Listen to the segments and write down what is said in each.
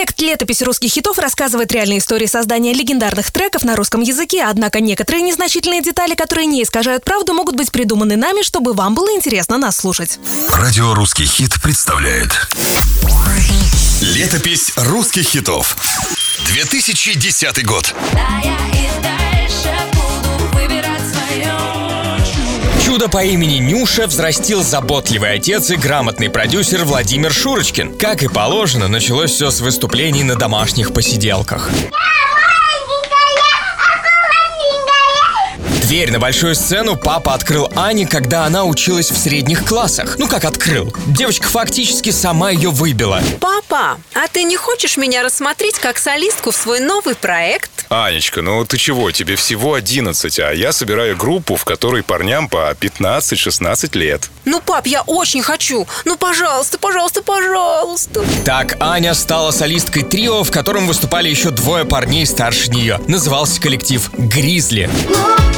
Проект «Летопись русских хитов» рассказывает реальные истории создания легендарных треков на русском языке, однако некоторые незначительные детали, которые не искажают правду, могут быть придуманы нами, чтобы вам было интересно нас слушать. Радио «Русский хит» представляет. Летопись русских хитов 2010 год Да, я Чудо по имени Нюша взрастил заботливый отец и грамотный продюсер Владимир Шурочкин. Как и положено, началось все с выступлений на домашних посиделках. Дверь на большую сцену папа открыл Ане, когда она училась в средних классах. Ну как открыл? Девочка фактически сама ее выбила. Папа, а ты не хочешь меня рассмотреть как солистку в свой новый проект? Анечка, ну ты чего? Тебе всего 11, а я собираю группу, в которой парням по 15-16 лет. Ну, пап, я очень хочу. Ну, пожалуйста, пожалуйста, пожалуйста. Так Аня стала солисткой трио, в котором выступали еще двое парней старше нее. Назывался коллектив «Гризли». Глупые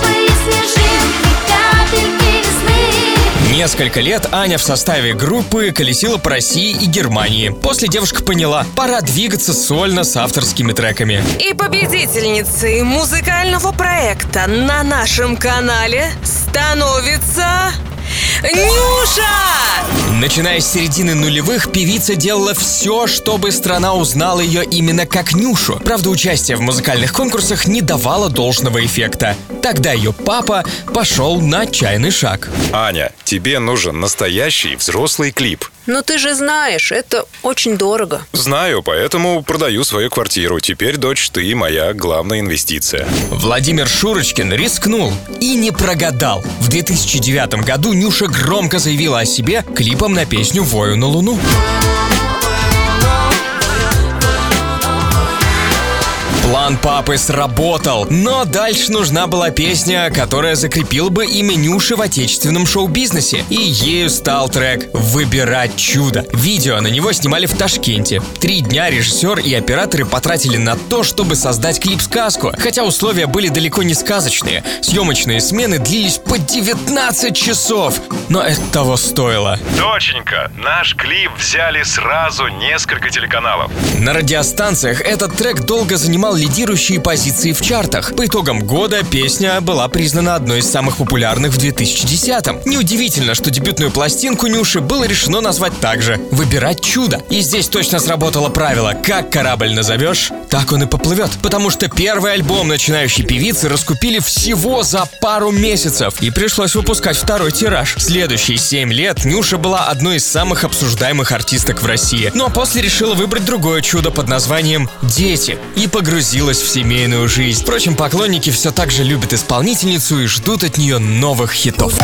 Несколько лет Аня в составе группы колесила по России и Германии. После девушка поняла, пора двигаться сольно с авторскими треками. И победительницей музыкального проекта на нашем канале становится... Нюша! Начиная с середины нулевых, певица делала все, чтобы страна узнала ее именно как Нюшу. Правда, участие в музыкальных конкурсах не давало должного эффекта. Тогда ее папа пошел на отчаянный шаг. Аня, тебе нужен настоящий взрослый клип. Ну, ты же знаешь, это очень дорого. Знаю, поэтому продаю свою квартиру. Теперь, дочь, ты моя главная инвестиция. Владимир Шурочкин рискнул и не прогадал. В 2009 году Нюша громко заявила о себе клипом на песню «Вою на Луну». План папы сработал, но дальше нужна была песня, которая закрепила бы имя Нюши в отечественном шоу-бизнесе. И ею стал трек «Выбирать чудо». Видео на него снимали в Ташкенте. Три дня режиссер и операторы потратили на то, чтобы создать клип-сказку. Хотя условия были далеко не сказочные. Съемочные смены длились по 19 часов. Но это того стоило. Доченька, наш клип взяли сразу несколько телеканалов. На радиостанциях этот трек долго занимал лидирующие позиции в чартах. По итогам года песня была признана одной из самых популярных в 2010-м. Неудивительно, что дебютную пластинку Нюши было решено назвать также «Выбирать чудо». И здесь точно сработало правило «Как корабль назовешь, так он и поплывет». Потому что первый альбом начинающей певицы раскупили всего за пару месяцев. И пришлось выпускать второй тираж. Следующие 7 лет Нюша была одной из самых обсуждаемых артисток в России. Ну а после решила выбрать другое чудо под названием «Дети» и погрузилась в семейную жизнь. Впрочем, поклонники все так же любят исполнительницу и ждут от нее новых хитов.